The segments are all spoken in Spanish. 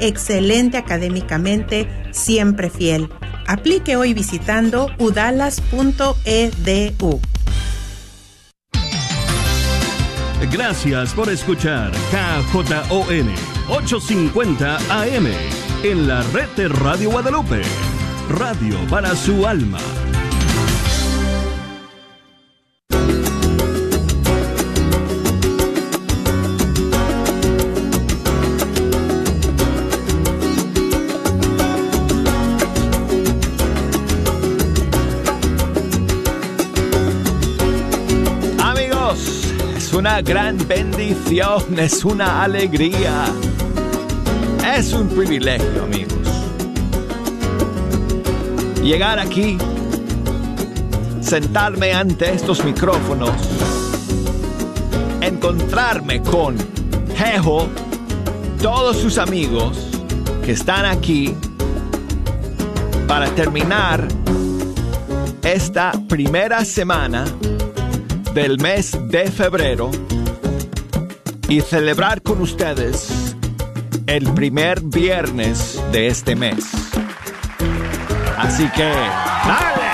excelente académicamente, siempre fiel. Aplique hoy visitando udalas.edu. Gracias por escuchar KJON 850 AM en la red de Radio Guadalupe. Radio para su alma. Gran bendición, es una alegría. Es un privilegio, amigos. Llegar aquí, sentarme ante estos micrófonos, encontrarme con Jejo, todos sus amigos que están aquí para terminar esta primera semana del mes de febrero y celebrar con ustedes el primer viernes de este mes. Así que, ¡dale!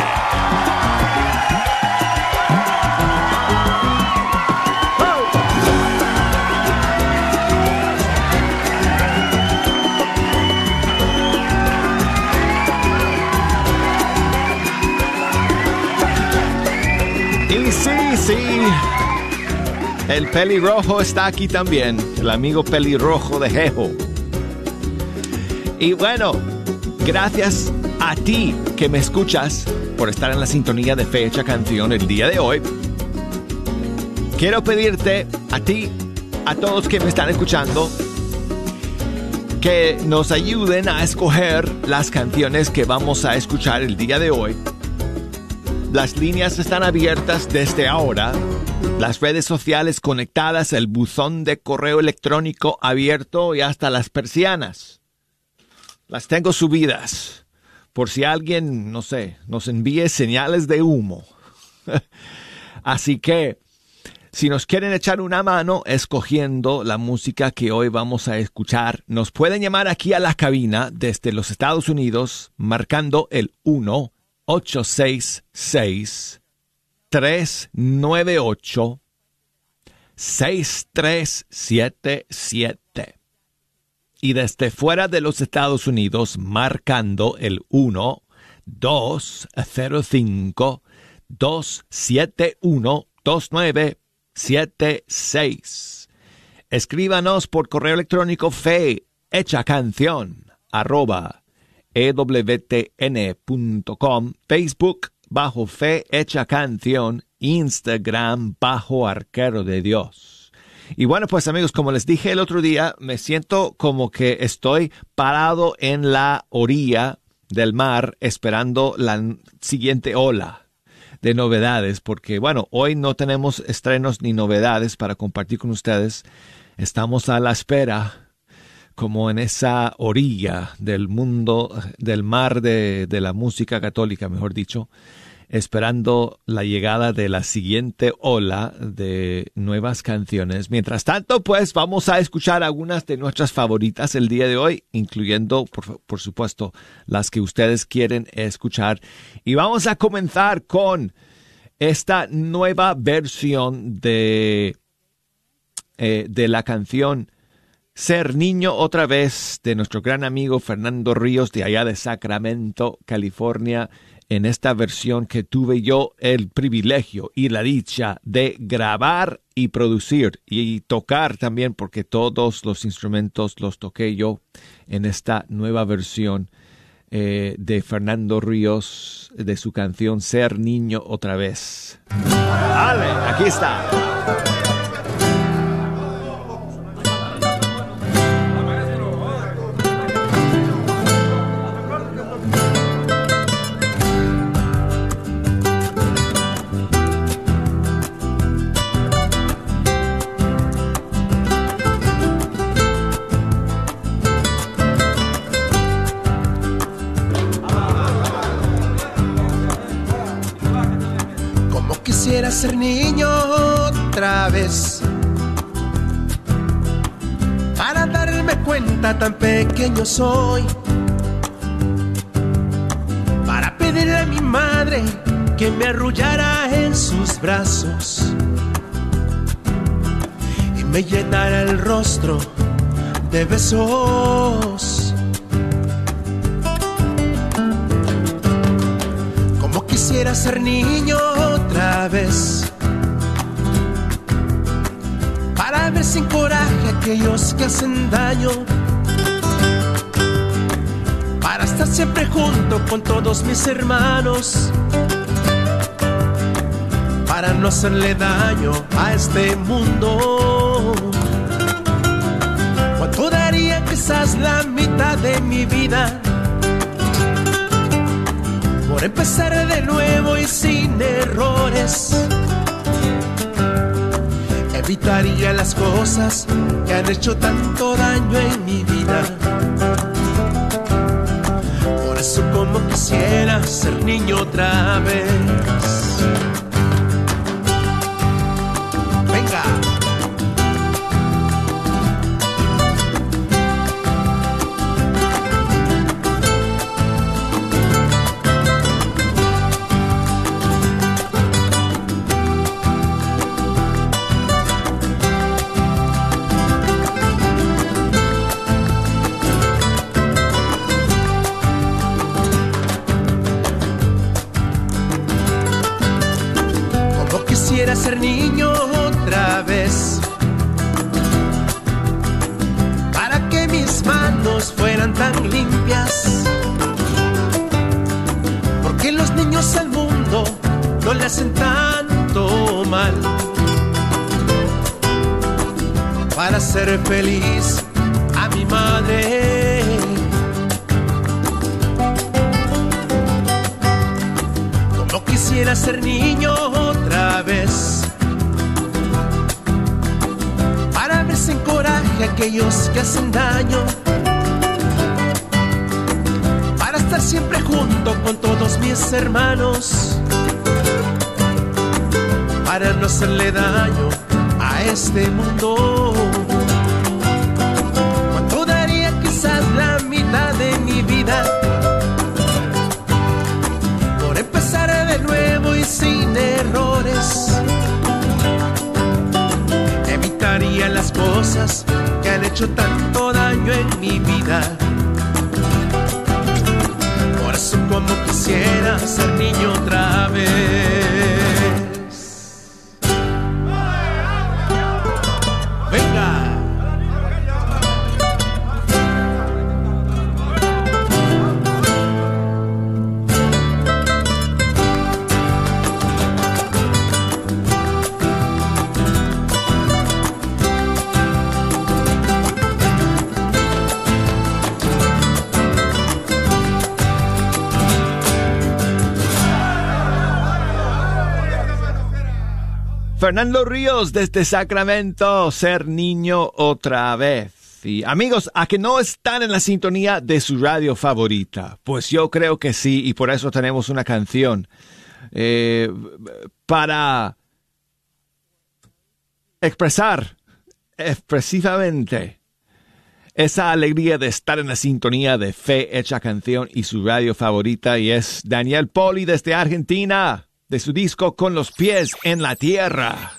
Sí, sí. El pelirrojo está aquí también. El amigo pelirrojo de Jejo. Y bueno, gracias a ti que me escuchas por estar en la sintonía de fecha canción el día de hoy. Quiero pedirte a ti, a todos que me están escuchando, que nos ayuden a escoger las canciones que vamos a escuchar el día de hoy las líneas están abiertas desde ahora, las redes sociales conectadas, el buzón de correo electrónico abierto y hasta las persianas. Las tengo subidas por si alguien, no sé, nos envíe señales de humo. Así que, si nos quieren echar una mano escogiendo la música que hoy vamos a escuchar, nos pueden llamar aquí a la cabina desde los Estados Unidos marcando el 1 866 398 6377 y desde fuera de los Estados Unidos marcando el 1 205 271 2976. Escríbanos por correo electrónico fe hecha canción arroba ewtn.com, Facebook bajo Fe Hecha Canción, Instagram bajo Arquero de Dios. Y bueno, pues amigos, como les dije el otro día, me siento como que estoy parado en la orilla del mar esperando la siguiente ola de novedades, porque bueno, hoy no tenemos estrenos ni novedades para compartir con ustedes. Estamos a la espera como en esa orilla del mundo, del mar de, la música católica, mejor dicho, esperando la llegada de la siguiente ola de nuevas canciones. Mientras tanto, pues vamos a escuchar algunas de nuestras favoritas el día de hoy, incluyendo, por, por supuesto, las que ustedes quieren escuchar. Y vamos a comenzar con esta nueva versión de, eh, de la canción ser niño otra vez de nuestro gran amigo Fernando Ríos de allá de Sacramento, California, en esta versión que tuve yo el privilegio y la dicha de grabar y producir y tocar también porque todos los instrumentos los toqué yo en esta nueva versión eh, de Fernando Ríos de su canción Ser niño otra vez. ¡Ale! Aquí está. Ser niño otra vez para darme cuenta tan pequeño soy. Para pedirle a mi madre que me arrullara en sus brazos y me llenara el rostro de besos. Como quisiera ser niño vez. Para ver sin coraje a aquellos que hacen daño. Para estar siempre junto con todos mis hermanos para no hacerle daño a este mundo. ¿Cuánto daría quizás la mitad de mi vida? Por empezar de nuevo y sin errores. Evitaría las cosas que han hecho tanto daño en mi vida. Por eso como quisiera ser niño otra vez. Ser feliz a mi madre. Como quisiera ser niño otra vez. Para ver sin coraje a aquellos que hacen daño. Para estar siempre junto con todos mis hermanos. Para no hacerle daño a este mundo. Que han hecho tanto daño en mi vida. Por eso como quisiera ser niño otra vez. Fernando Ríos desde Sacramento, ser niño otra vez. Y amigos, a que no están en la sintonía de su radio favorita, pues yo creo que sí, y por eso tenemos una canción eh, para expresar expresivamente esa alegría de estar en la sintonía de Fe Hecha Canción y su radio favorita, y es Daniel Poli desde Argentina de su disco Con los pies en la tierra.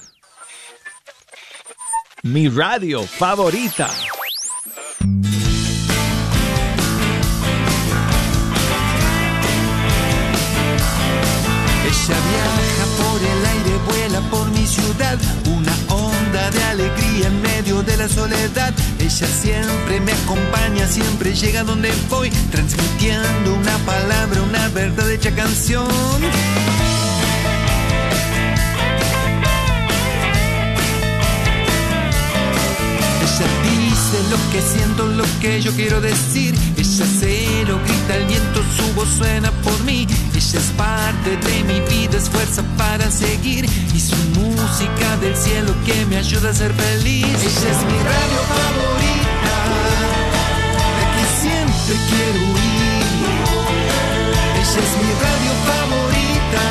Mi radio favorita. Ella viaja por el aire, vuela por mi ciudad, una onda de alegría en medio de la soledad. Ella siempre me acompaña, siempre llega donde voy, transmitiendo una palabra, una verdad hecha canción. Dice lo que siento, lo que yo quiero decir. Ella se lo grita al viento, su voz suena por mí. Ella es parte de mi vida, es fuerza para seguir. Y su música del cielo que me ayuda a ser feliz. Ella es mi radio favorita, de que siempre quiero ir. Ella es mi radio favorita,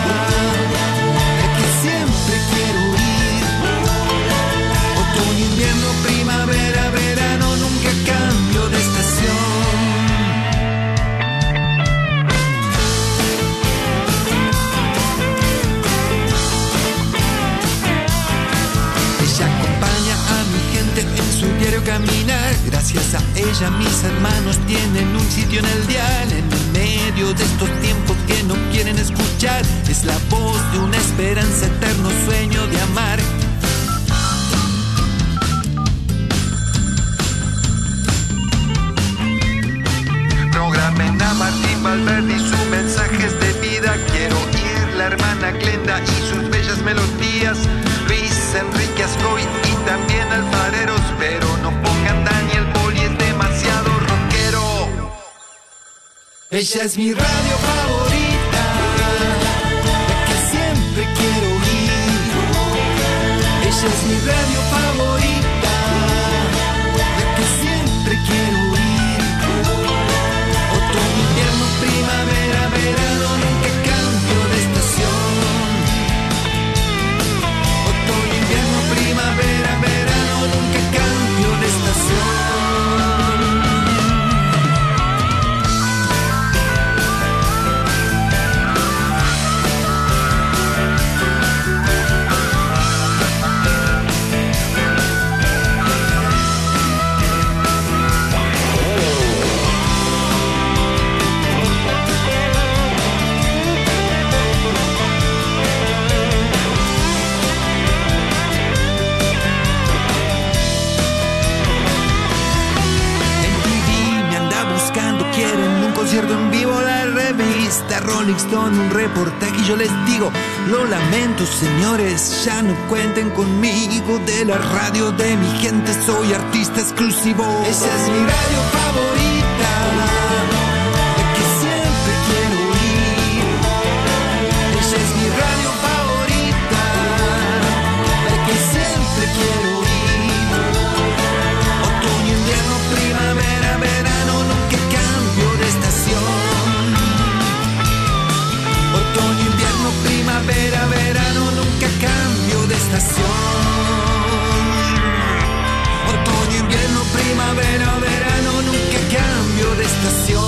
ella, mis hermanos tienen un sitio en el dial, en el medio de estos tiempos que no quieren escuchar. Es la voz de una esperanza, eterno sueño de amar. Programen a Martín Valverde y sus mensajes de vida. Quiero oír la hermana Glenda y sus bellas melodías. Luis Enrique Ascoy y también alfareros, pero Ella es mi radio favorita, la que siempre quiero oír. Ella es mi radio Stone, un reportaje y yo les digo, lo lamento señores, ya no cuenten conmigo, de la radio de mi gente soy artista exclusivo. Esa es mi radio favorita, estación. Otoño, invierno, primavera, verano, nunca cambio de estación.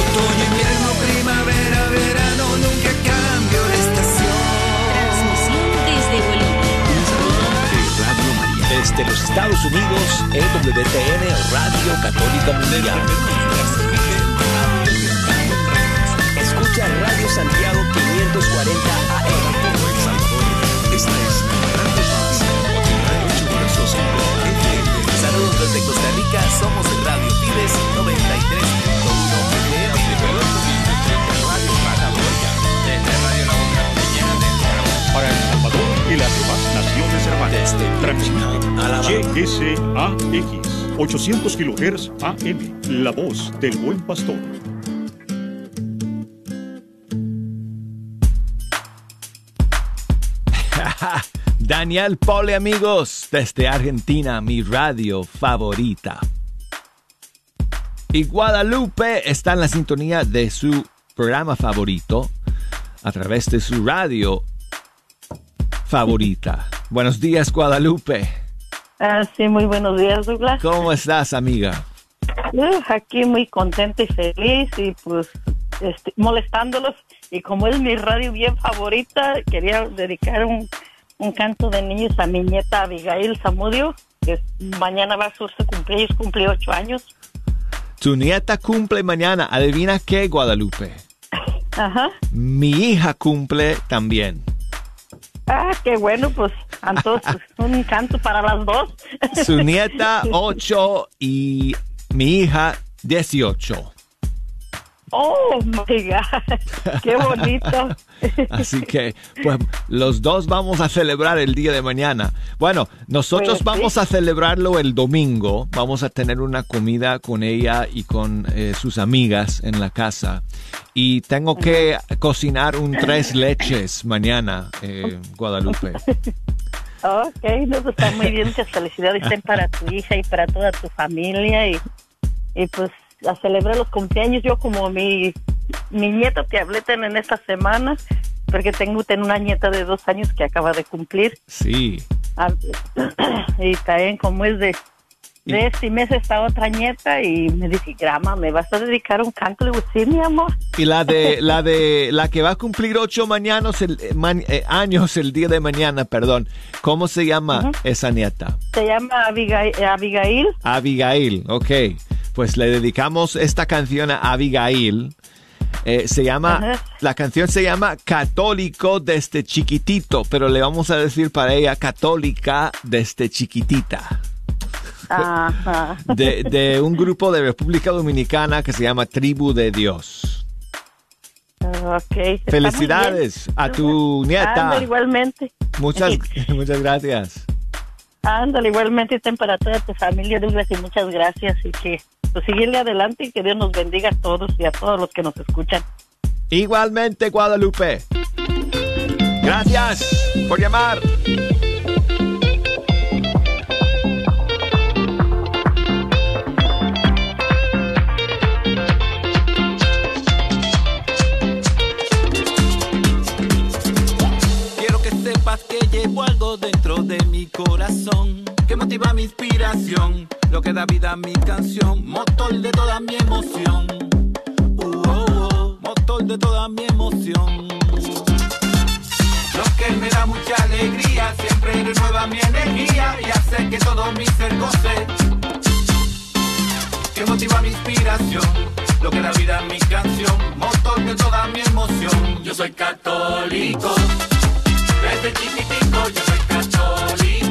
Otoño, invierno, primavera, verano, nunca cambio de estación. Transmisión desde Bolivia. Radio María. Desde los Estados Unidos, EWTN Radio Católica Mundial. Escucha Radio Santiago 540 AM. Desde Costa Rica, somos Radio Fides 93.1 para El Salvador y las demás naciones hermanas. Transmite. GSAX 800 kHz AM, la voz del buen pastor. Daniel Pole, amigos, desde Argentina, mi radio favorita. Y Guadalupe está en la sintonía de su programa favorito a través de su radio favorita. Buenos días, Guadalupe. Ah, sí, muy buenos días, Douglas. ¿Cómo estás, amiga? Uh, aquí muy contenta y feliz y pues este, molestándolos. Y como es mi radio bien favorita, quería dedicar un, un canto de niños a mi nieta Abigail Zamudio, que mañana va a ser su cumpleaños, cumple ocho años. Tu nieta cumple mañana. ¿Adivina qué, Guadalupe? Ajá. Mi hija cumple también. Ah, qué bueno, pues entonces un canto para las dos. Su nieta 8 y mi hija 18. Oh, my God, qué bonito. Así que, pues, los dos vamos a celebrar el día de mañana. Bueno, nosotros Pues, sí. vamos a celebrarlo el domingo. Vamos a tener una comida con ella y con eh, sus amigas en la casa. Y tengo que cocinar un tres leches mañana, eh, Guadalupe. Ok, no, pues está muy bien, que felicidades para tu hija y para toda tu familia y, y pues a celebrar los cumpleaños. Yo como mi, mi nieto que hablé en esta semana, porque tengo, tengo una nieta de dos años que acaba de cumplir Sí. ah, y también como es de de este mes esta otra nieta y me dice, grama, ¿me vas a dedicar un canto? Le digo, sí, mi amor. Y la de la de la que va a cumplir ocho mañanos el, eh, man- eh, años el día de mañana, perdón. ¿Cómo se llama esa nieta? Se llama Abigail. Abigail. Abigail, ok. Pues le dedicamos esta canción a Abigail. Eh, se llama, Ajá. la canción se llama Católico desde chiquitito, pero le vamos a decir para ella Católica desde chiquitita. Ajá. De, de un grupo de República Dominicana que se llama Tribu de Dios. Ok. está Felicidades a tu nieta. Ándale, igualmente. Muchas, muchas gracias. Ándale, igualmente ten para toda tu familia, Douglas, y muchas gracias. Y que pues seguirle adelante y que Dios nos bendiga a todos y a todos los que nos escuchan. Igualmente, Guadalupe. Gracias por llamar. Corazón que motiva mi inspiración, lo que da vida a mi canción, motor de toda mi emoción. Uh, oh, oh, motor de toda mi emoción. Lo que me da mucha alegría, siempre renueva mi energía y hace que todo mi ser goce. Que motiva mi inspiración, lo que da vida a mi canción, motor de toda mi emoción. Yo soy católico. Desde chiquitico yo soy católico.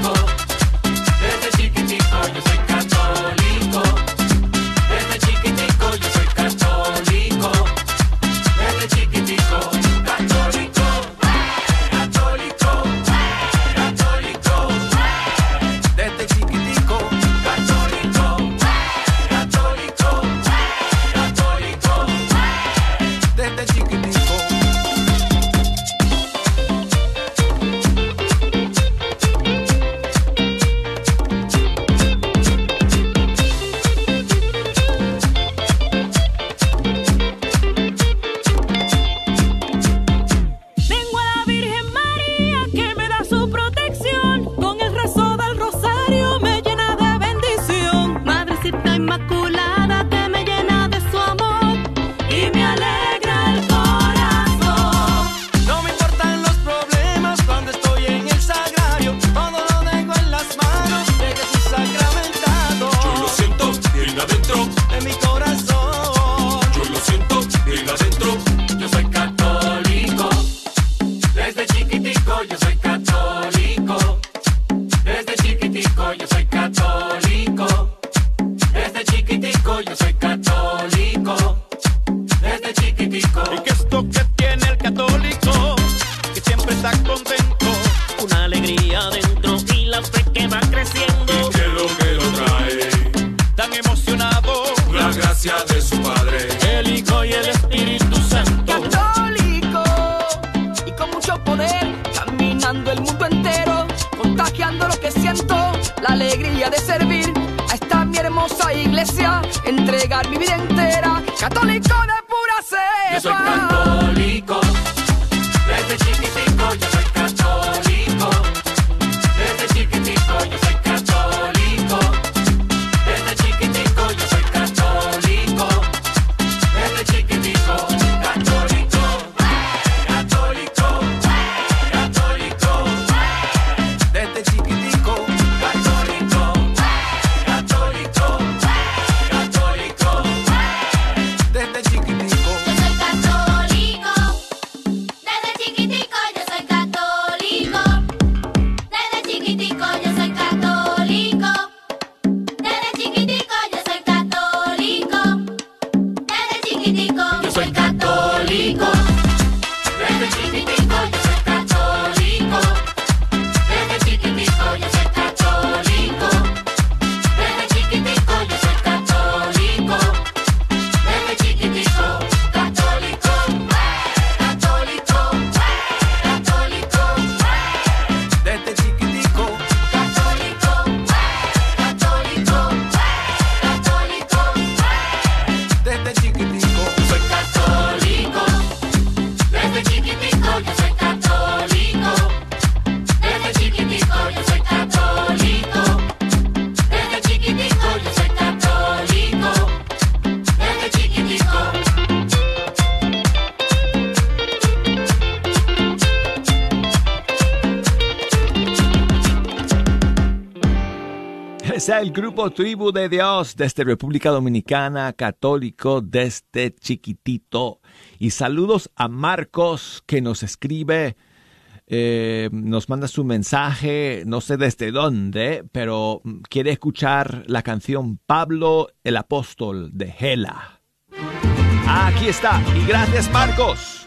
Grupo Tribu de Dios desde República Dominicana, católico desde chiquitito. Y saludos a Marcos que nos escribe, eh, nos manda su mensaje, no sé desde dónde, pero quiere escuchar la canción Pablo el Apóstol de Gela. Aquí está, y gracias Marcos.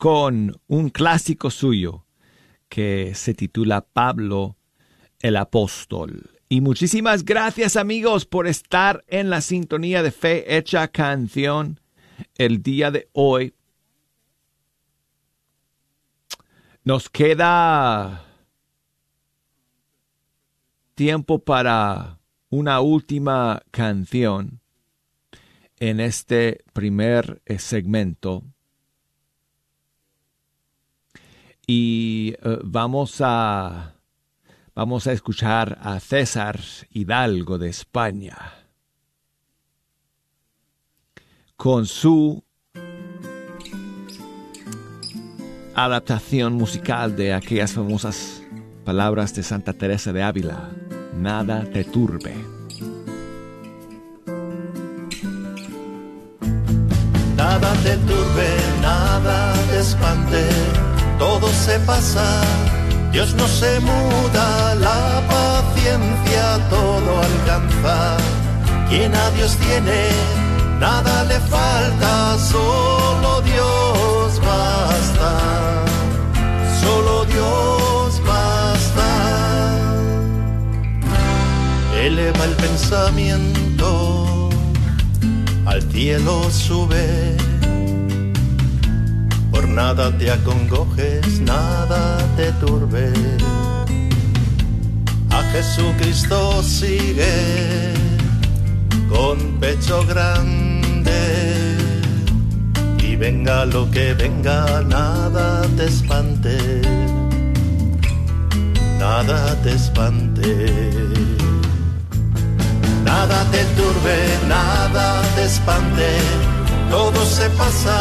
Con un clásico suyo que se titula Pablo el Apóstol. Y muchísimas gracias amigos por estar en la sintonía de Fe Hecha Canción el día de hoy. Nos queda tiempo para una última canción en este primer eh, segmento. Y eh, vamos a vamos a escuchar a César Hidalgo de España con su adaptación musical de aquellas famosas palabras de Santa Teresa de Ávila. Nada te turbe. Nada te turbe, nada te espante, todo se pasa, Dios no se muda, la paciencia todo alcanza. Quien a Dios tiene, nada le falta, solo Dios basta, solo Dios basta. Eleva el pensamiento, al cielo sube. Nada te acongojes, nada te turbe. A Jesucristo sigue con pecho grande. Y venga lo que venga, nada te espante. nada te espante. Nada te turbe, nada te espante, todo se pasa,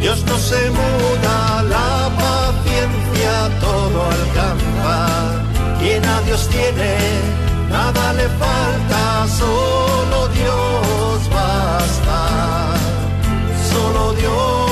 Dios no se muda, la paciencia todo alcanza. Quien a Dios tiene, nada le falta, solo Dios basta, solo Dios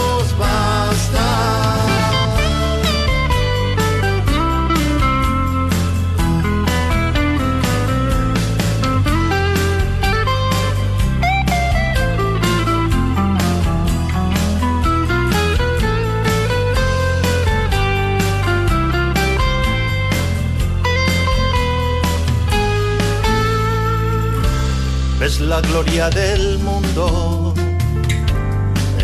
Es la gloria del mundo,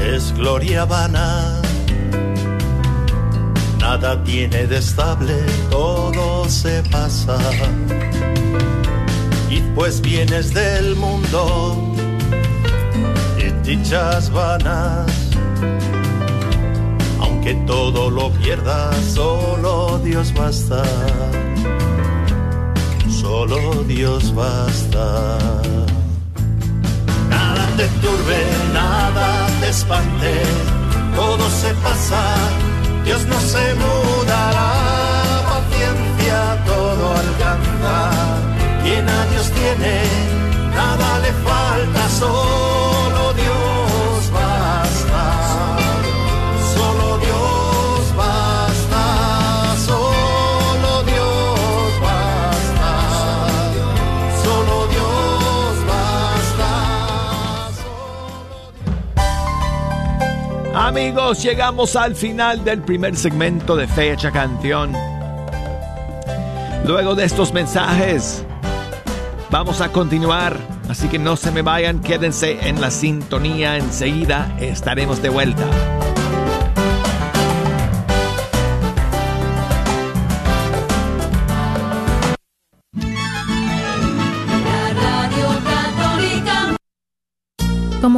es gloria vana. Nada tiene de estable, todo se pasa. Y pues vienes del mundo y dichas vanas. Aunque todo lo pierdas, solo Dios basta. Solo Dios basta te turbe, nada te espante, todo se pasa, Dios no se muda, la paciencia todo alcanza, quien a Dios tiene, nada le falta, solo Amigos, llegamos al final del primer segmento de Fecha Canción. Luego de estos mensajes, vamos a continuar, así que no se me vayan, quédense en la sintonía, enseguida estaremos de vuelta.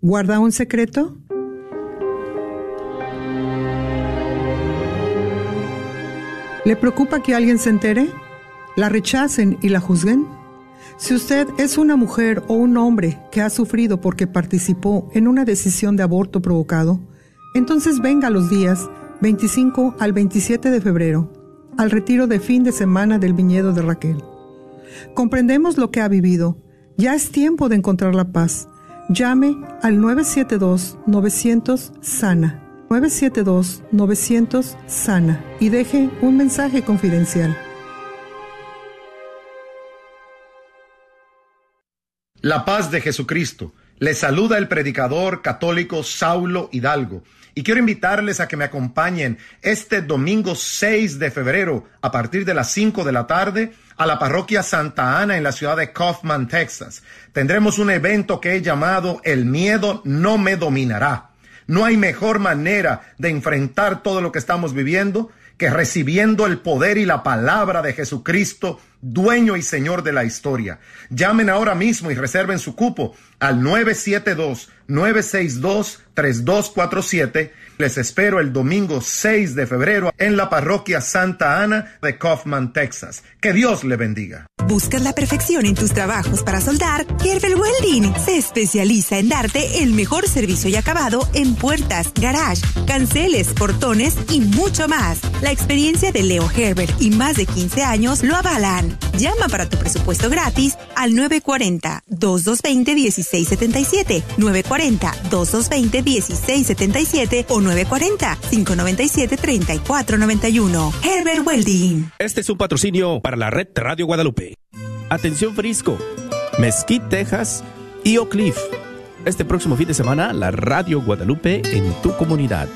¿Guarda un secreto? ¿Le preocupa que alguien se entere? ¿La rechacen y la juzguen? Si usted es una mujer o un hombre que ha sufrido porque participó en una decisión de aborto provocado, entonces venga los días 25 al 27 de febrero al retiro de fin de semana del viñedo de Raquel. Comprendemos lo que ha vivido. Ya es tiempo de encontrar la paz. Llame al 972-900-SANA. 972-900-SANA y deje un mensaje confidencial. La paz de Jesucristo. Les saluda el predicador católico Saulo Hidalgo y quiero invitarles a que me acompañen este domingo 6 de febrero a partir de las 5 de la tarde a la parroquia Santa Ana en la ciudad de Kaufman, Texas. Tendremos un evento que he llamado El miedo no me dominará. No hay mejor manera de enfrentar todo lo que estamos viviendo que recibiendo el poder y la palabra de Jesucristo, dueño y señor de la historia. Llamen ahora mismo y reserven su cupo al 972-962-3247. Les espero el domingo 6 de febrero en la parroquia Santa Ana de Kaufman, Texas. Que Dios le bendiga. ¿Buscas la perfección en tus trabajos para soldar? Gerber Welding se especializa en darte el mejor servicio y acabado en puertas, garage, canceles, portones y mucho más. La experiencia de Leo Herbert y más de 15 años lo avalan. Llama para tu presupuesto gratis al 940-2220-1677, 940-2220-1677 o 940-597-3491. Herbert Welding. Este es un patrocinio para la red Radio Guadalupe. Atención Frisco, Mesquite, Texas y Oak Cliff. Este próximo fin de semana, la Radio Guadalupe en tu comunidad.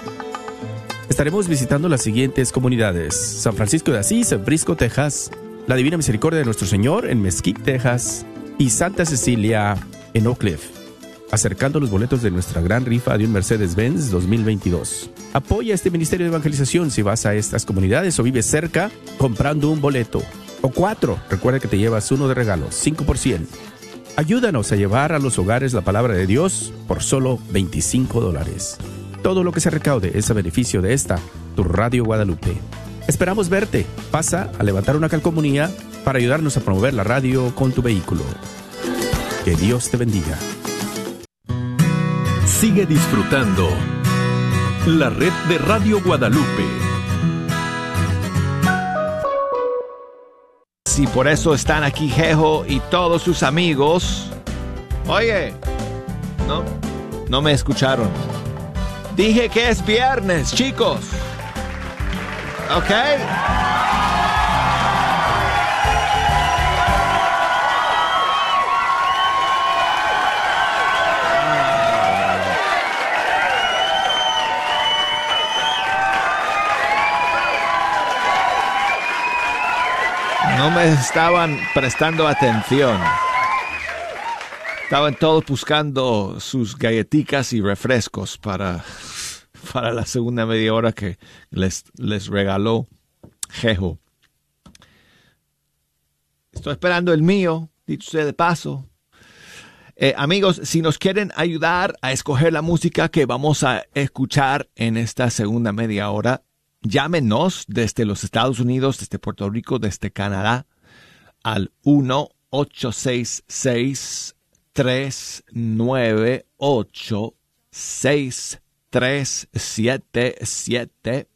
Estaremos visitando las siguientes comunidades: San Francisco de Asís, en Frisco, Texas, la Divina Misericordia de Nuestro Señor en Mesquite, Texas, y Santa Cecilia en Oak Cliff, acercando los boletos de nuestra gran rifa de un Mercedes-Benz 2022. Apoya este ministerio de evangelización si vas a estas comunidades o vives cerca comprando un boleto. O cuatro, recuerda que te llevas uno de regalo, 5%. Ayúdanos a llevar a los hogares la palabra de Dios por solo 25 dólares. Todo lo que se recaude es a beneficio de esta, tu Radio Guadalupe. Esperamos verte. Pasa a levantar una calcomunía para ayudarnos a promover la radio con tu vehículo. Que Dios te bendiga. Sigue disfrutando la red de Radio Guadalupe. Si por eso están aquí Jejo y todos sus amigos. Oye, no, no me escucharon. Dije que es viernes, chicos. ¿Ok? No me estaban prestando atención. Estaban todos buscando sus galletitas y refrescos para, para la segunda media hora que les, les regaló Jejo. Estoy esperando el mío, dicho sea de paso. Eh, amigos, si nos quieren ayudar a escoger la música que vamos a escuchar en esta segunda media hora, llámenos desde los Estados Unidos, desde Puerto Rico, desde Canadá, al 1-866-398-6377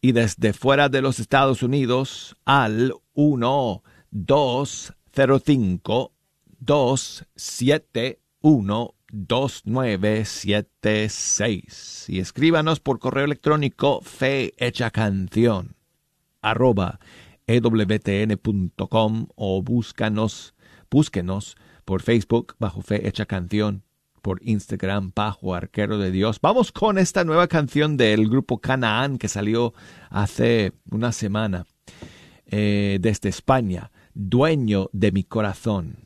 y desde fuera de los Estados Unidos al 1-205-271 2976 y escríbanos por correo electrónico fe hecha canción arroba ewtn.com o búscanos, búsquenos por Facebook bajo fe hecha canción, por Instagram bajo arquero de Dios. Vamos con esta nueva canción del grupo Canaán que salió hace una semana eh, desde España, Dueño de mi corazón.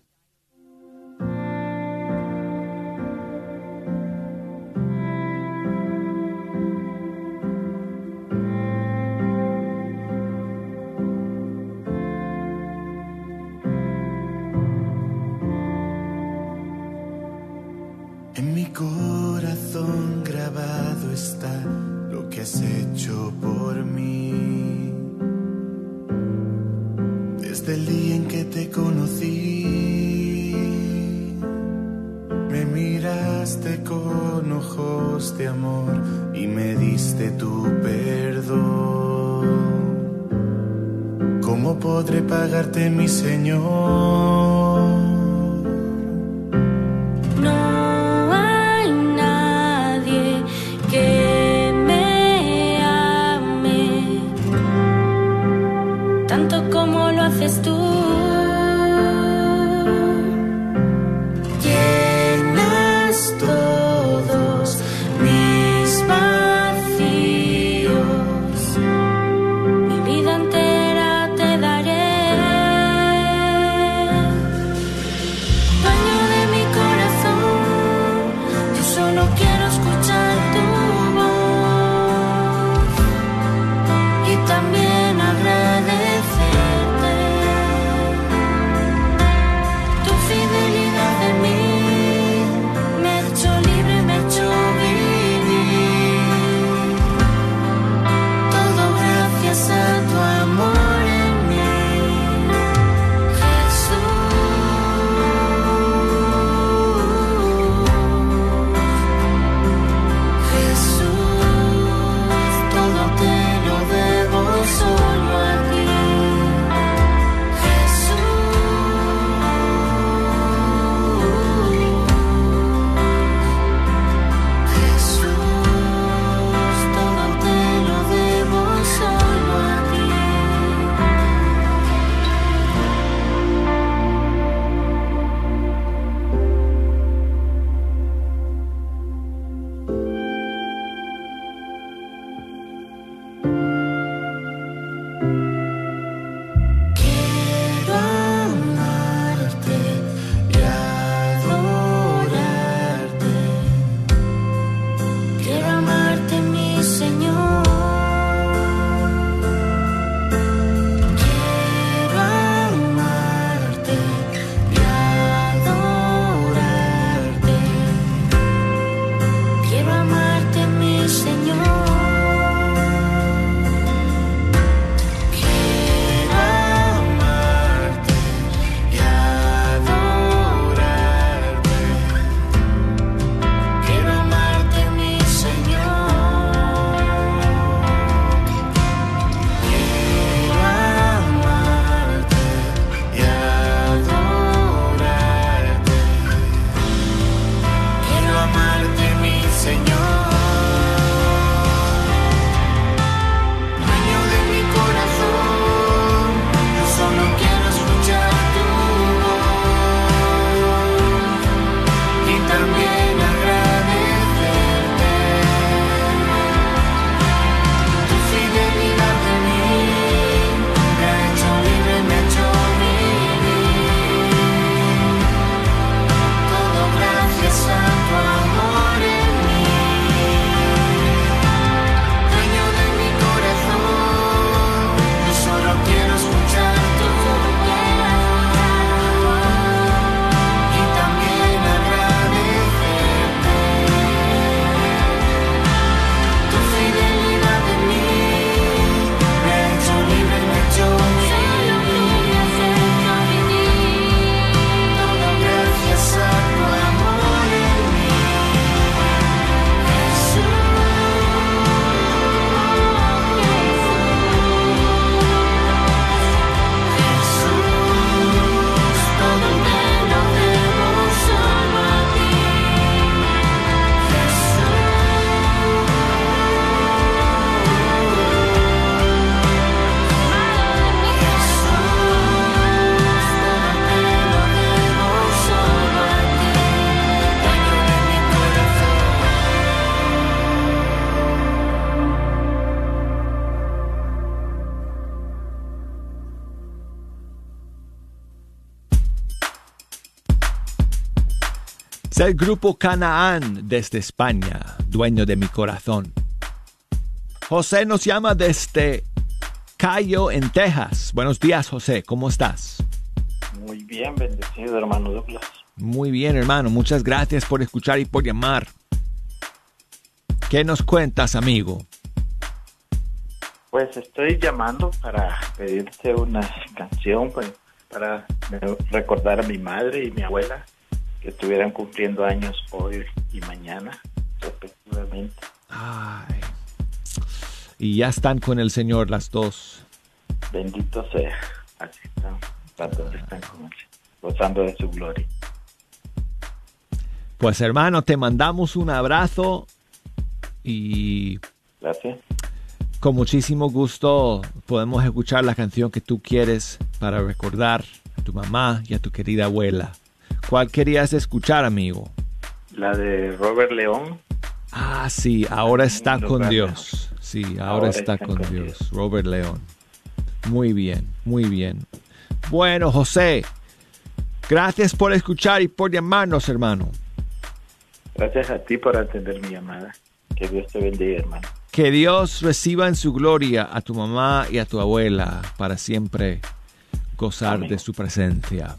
Es el grupo Canaán desde España, dueño de mi corazón. José nos llama desde Cayo, en Texas. Buenos días, José. ¿Cómo estás? Muy bien, bendecido, hermano Douglas. Muy bien, hermano. Muchas gracias por escuchar y por llamar. ¿Qué nos cuentas, amigo? Pues estoy llamando para pedirte una canción pues, para recordar a mi madre y mi abuela que estuvieran cumpliendo años hoy y mañana, respectivamente. Ay. Y ya están con el Señor las dos. Bendito sea. Así están, están con él, gozando de su gloria. Pues hermano, te mandamos un abrazo y Gracias. con muchísimo gusto podemos escuchar la canción que tú quieres para recordar a tu mamá y a tu querida abuela. ¿Cuál querías escuchar, amigo? La de Robert León. Ah, sí, ahora está con Grande. Dios. Sí, ahora, está, con, Dios. Robert León. Muy bien, muy bien. Bueno, José, gracias por escuchar y por llamarnos, hermano. Gracias a ti por atender mi llamada. Que Dios te bendiga, hermano. Que Dios reciba en su gloria a tu mamá y a tu abuela para siempre gozar de su presencia.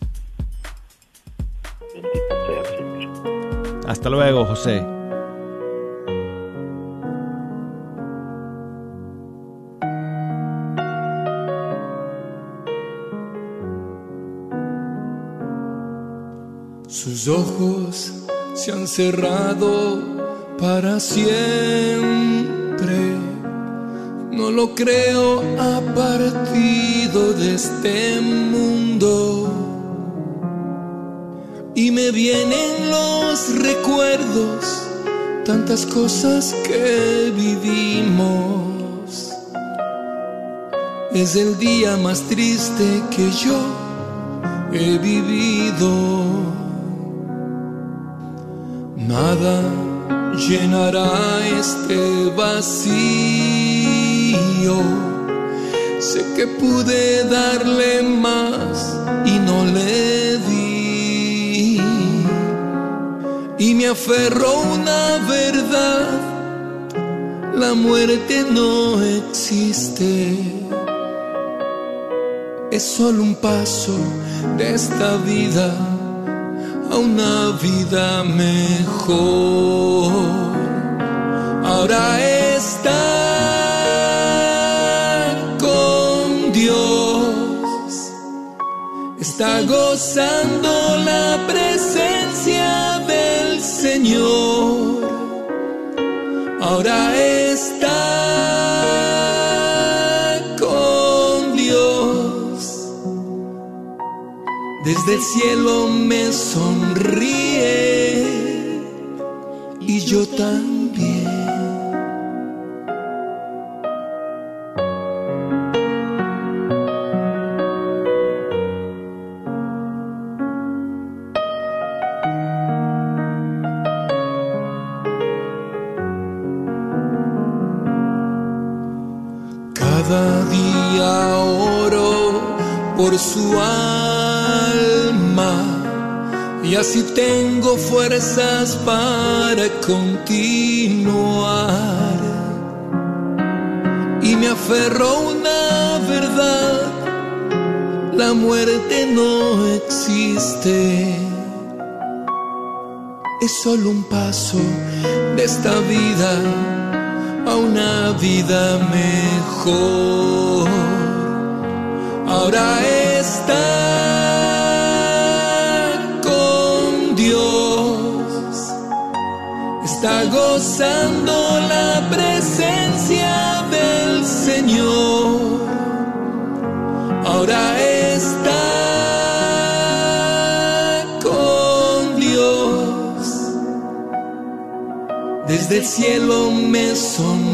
Hasta luego, José. Sus ojos se han cerrado para siempre. No lo creo, ha partido de este mundo. Vienen los recuerdos, tantas cosas que vivimos. Es el día más triste que yo he vivido. Nada llenará este vacío. Sé que pude darle más y no le Y me aferró una verdad. La muerte no existe. Es solo un paso de esta vida a una vida mejor. Ahora está con Dios, está gozando la presencia Señor. Ahora está con Dios. Desde el cielo me sonríe y yo también. Tengo fuerzas para continuar. Y me aferro a una verdad, la muerte no existe. Es solo un paso de esta vida a una vida mejor. Ahora está gozando la presencia del Señor. Ahora está con Dios. Desde el cielo me sonríe.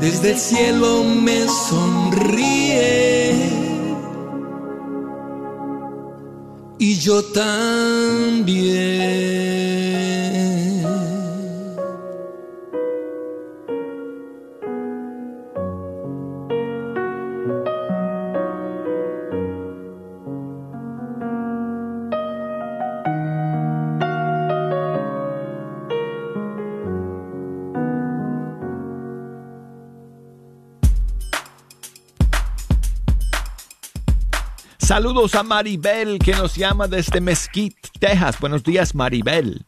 Desde el cielo me sonríe. Y yo también. Saludos a Maribel que nos llama desde Mesquite, Texas. Buenos días, Maribel.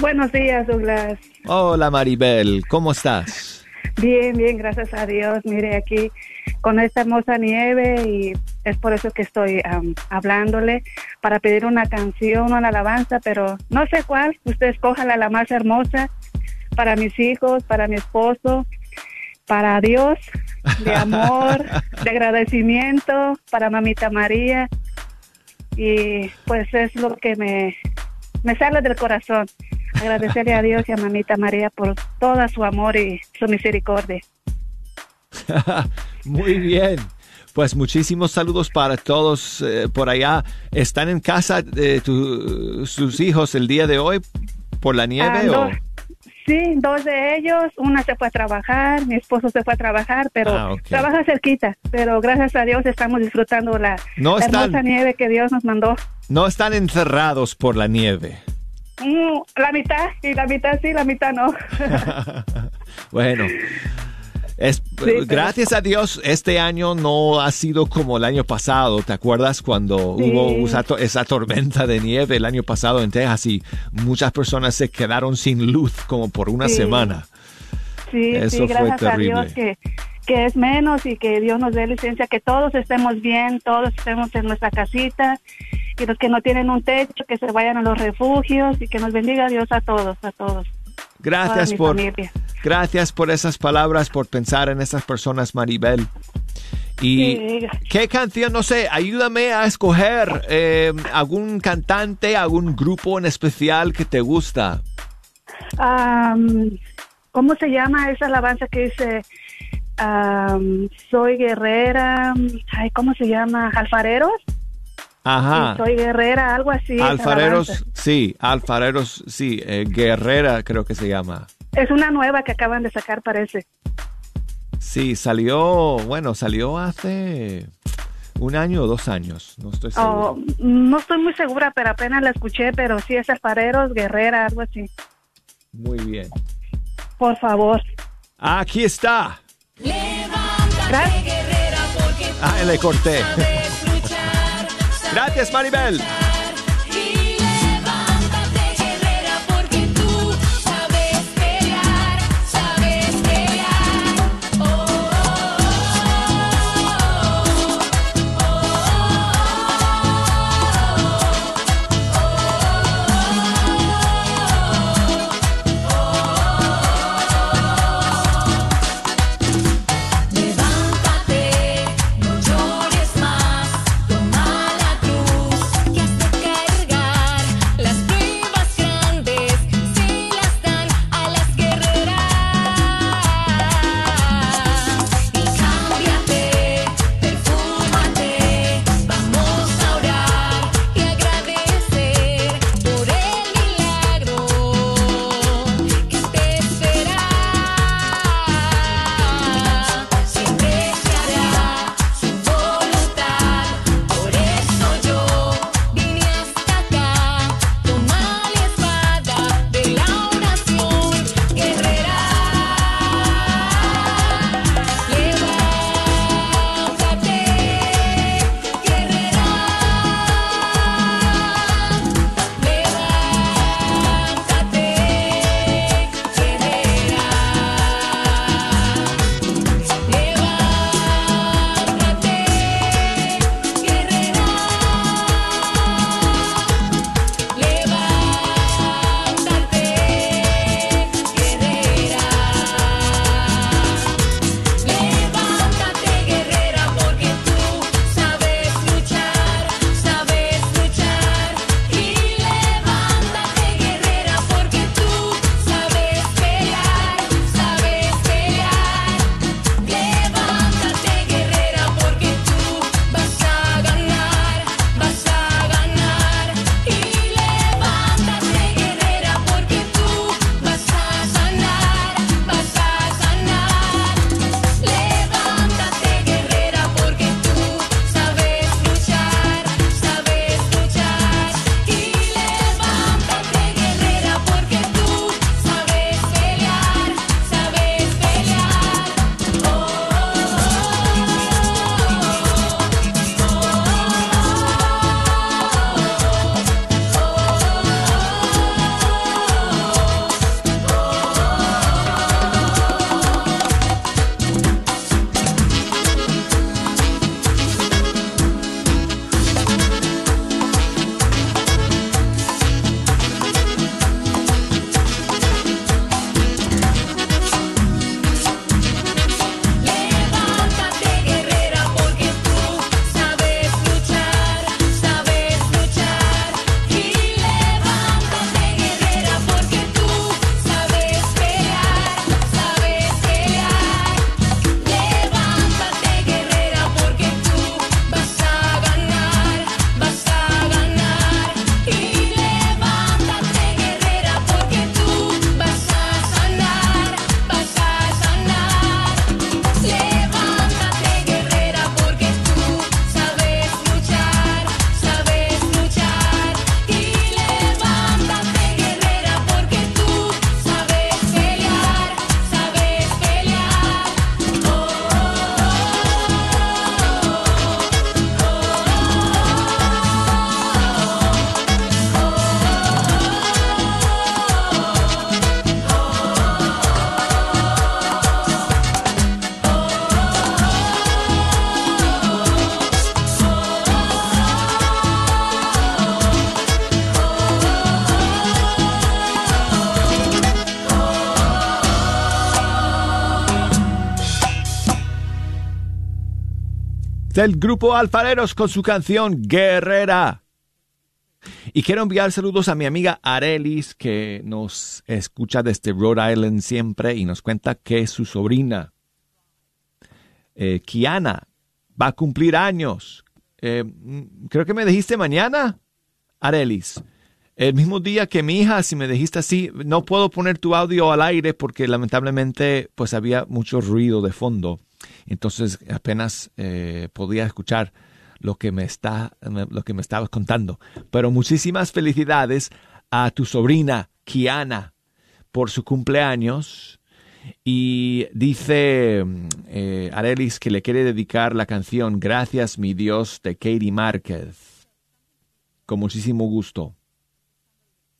Buenos días, Douglas. Hola, Maribel. ¿Cómo estás? Bien, bien, gracias a Dios. Mire, aquí con esta hermosa nieve y es por eso que estoy am, hablándole para pedir una canción, una alabanza, pero no sé cuál. Usted escoja la más hermosa para mis hijos, para mi esposo, para Dios, de amor, de agradecimiento, para mamita María. Y pues es lo que me, me sale del corazón. Agradecerle a Dios y a mamita María por todo su amor y su misericordia. Muy bien. Pues muchísimos saludos para todos eh, por allá. ¿Están en casa de tu- sus hijos el día de hoy por la nieve? Ah, o? Sí, dos de ellos, una se fue a trabajar, mi esposo se fue a trabajar, pero Ah, trabaja cerquita, pero gracias a Dios estamos disfrutando la No están- hermosa nieve que Dios nos mandó. No están encerrados por la nieve. Mm, la mitad, y la mitad sí, la mitad no. Bueno, es, gracias a Dios este año no ha sido como el año pasado. ¿Te acuerdas cuando Sí. hubo esa, to- esa tormenta de nieve el año pasado en Texas y muchas personas se quedaron sin luz como por una Sí. semana? Sí, Eso fue gracias a terrible. Dios que, que es menos y que Dios nos dé licencia, que todos estemos bien, todos estemos en nuestra casita y los que no tienen un techo, que se vayan a los refugios y que nos bendiga Dios a todos, a todos. Gracias por, familia. gracias por esas palabras, por pensar en esas personas, Maribel. Y Sí. qué canción, no sé, ayúdame a escoger eh, algún cantante, algún grupo en especial que te gusta. Am, ¿Cómo se llama esa alabanza que dice Soy guerrera? Ay, ¿Cómo se llama? ¿Alfareros? Ajá. Sí, soy guerrera, algo así. Alfareros, sí, Alfareros, sí, eh, Guerrera creo que se llama. Es una nueva que acaban de sacar, parece. Sí, salió, bueno, salió hace un año o dos años, no estoy seguro. Oh, no estoy muy segura, pero apenas la escuché, pero sí es alfareros, guerrera, algo así. Muy bien. Por favor. Aquí está. Gracias. Ah, le corté. Gracias, Maribel. Del grupo Alfareros con su canción Guerrera. Y quiero enviar saludos a mi amiga Arelis, que nos escucha desde Rhode Island siempre y nos cuenta que su sobrina, eh, Kiana, va a cumplir años. Eh, creo que me dijiste mañana, Arelis. El mismo día que mi hija, si me dijiste así, no puedo poner tu audio al aire porque lamentablemente pues había mucho ruido de fondo. Entonces apenas eh, podía escuchar lo que me está lo que me estabas contando. Pero muchísimas felicidades a tu sobrina Kiana por su cumpleaños. Y dice eh, Arelis que le quiere dedicar la canción Gracias mi Dios de Katie Márquez. Con muchísimo gusto.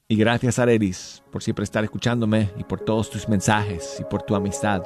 Y gracias Arelis por siempre estar escuchándome y por todos tus mensajes y por tu amistad.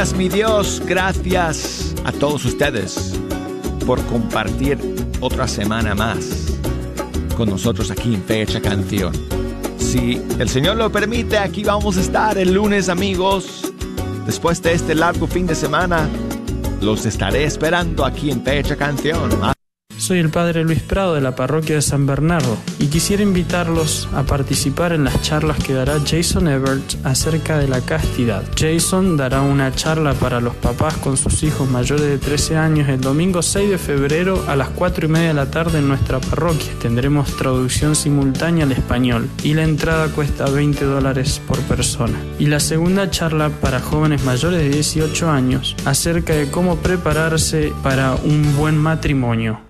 Gracias mi Dios, gracias a todos ustedes por compartir otra semana más con nosotros aquí en Fecha Canción. Si el Señor lo permite, aquí vamos a estar el lunes amigos. Después de este largo fin de semana, los estaré esperando aquí en Fecha Canción. Soy el padre Luis Prado de la parroquia de San Bernardo y quisiera invitarlos a participar en las charlas que dará Jason Everett acerca de la castidad. Jason dará una charla para los papás con sus hijos mayores de 13 años el domingo 6 de febrero a las 4 y media de la tarde en nuestra parroquia. Tendremos traducción simultánea al español y la entrada cuesta 20 dólares por persona. Y la segunda charla para jóvenes mayores de 18 años acerca de cómo prepararse para un buen matrimonio.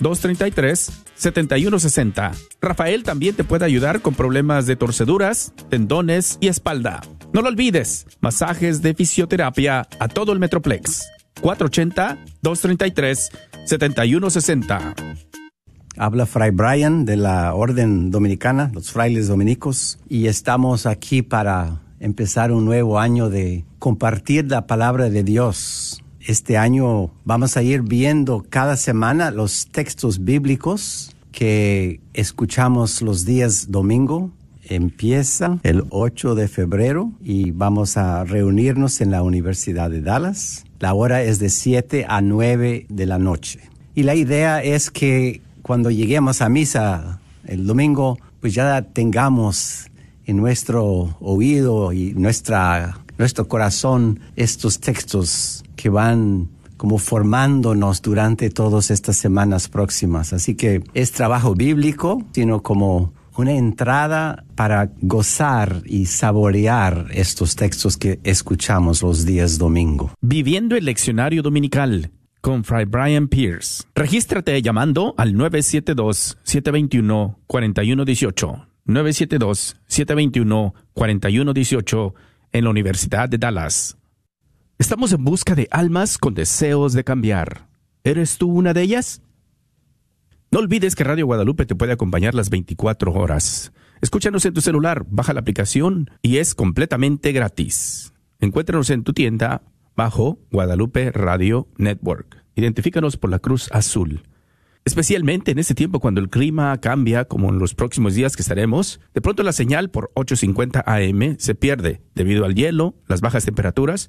480-233-7160. Rafael también te puede ayudar con problemas de torceduras, tendones y espalda. No lo olvides, masajes de fisioterapia a todo el Metroplex. 480-233-7160. Habla Fray Brian de la Orden Dominicana, los frailes dominicos, y estamos aquí para empezar un nuevo año de compartir la palabra de Dios. Este año vamos a ir viendo cada semana los textos bíblicos que escuchamos los días domingo empieza el 8 de febrero y vamos a reunirnos en la Universidad de Dallas. La hora es de 7 a 9 de la noche. Y la idea es que cuando lleguemos a misa el domingo, pues ya tengamos en nuestro oído y nuestra, nuestro corazón estos textos que van como formándonos durante todas estas semanas próximas. Así que es trabajo bíblico, sino como una entrada para gozar y saborear estos textos que escuchamos los días domingo. Viviendo el leccionario dominical con Fray Brian Pierce. Regístrate llamando al 972-721-4118. 972-721-4118 en la Universidad de Dallas. Estamos en busca de almas con deseos de cambiar. ¿Eres tú una de ellas? No olvides que Radio Guadalupe te puede acompañar las 24 horas. Escúchanos en tu celular, baja la aplicación y es completamente gratis. Encuéntranos en tu tienda bajo Guadalupe Radio Network. Identifícanos por la cruz azul. Especialmente en este tiempo cuando el clima cambia, como en los próximos días que estaremos, de pronto la señal por 850 AM se pierde debido al hielo, las bajas temperaturas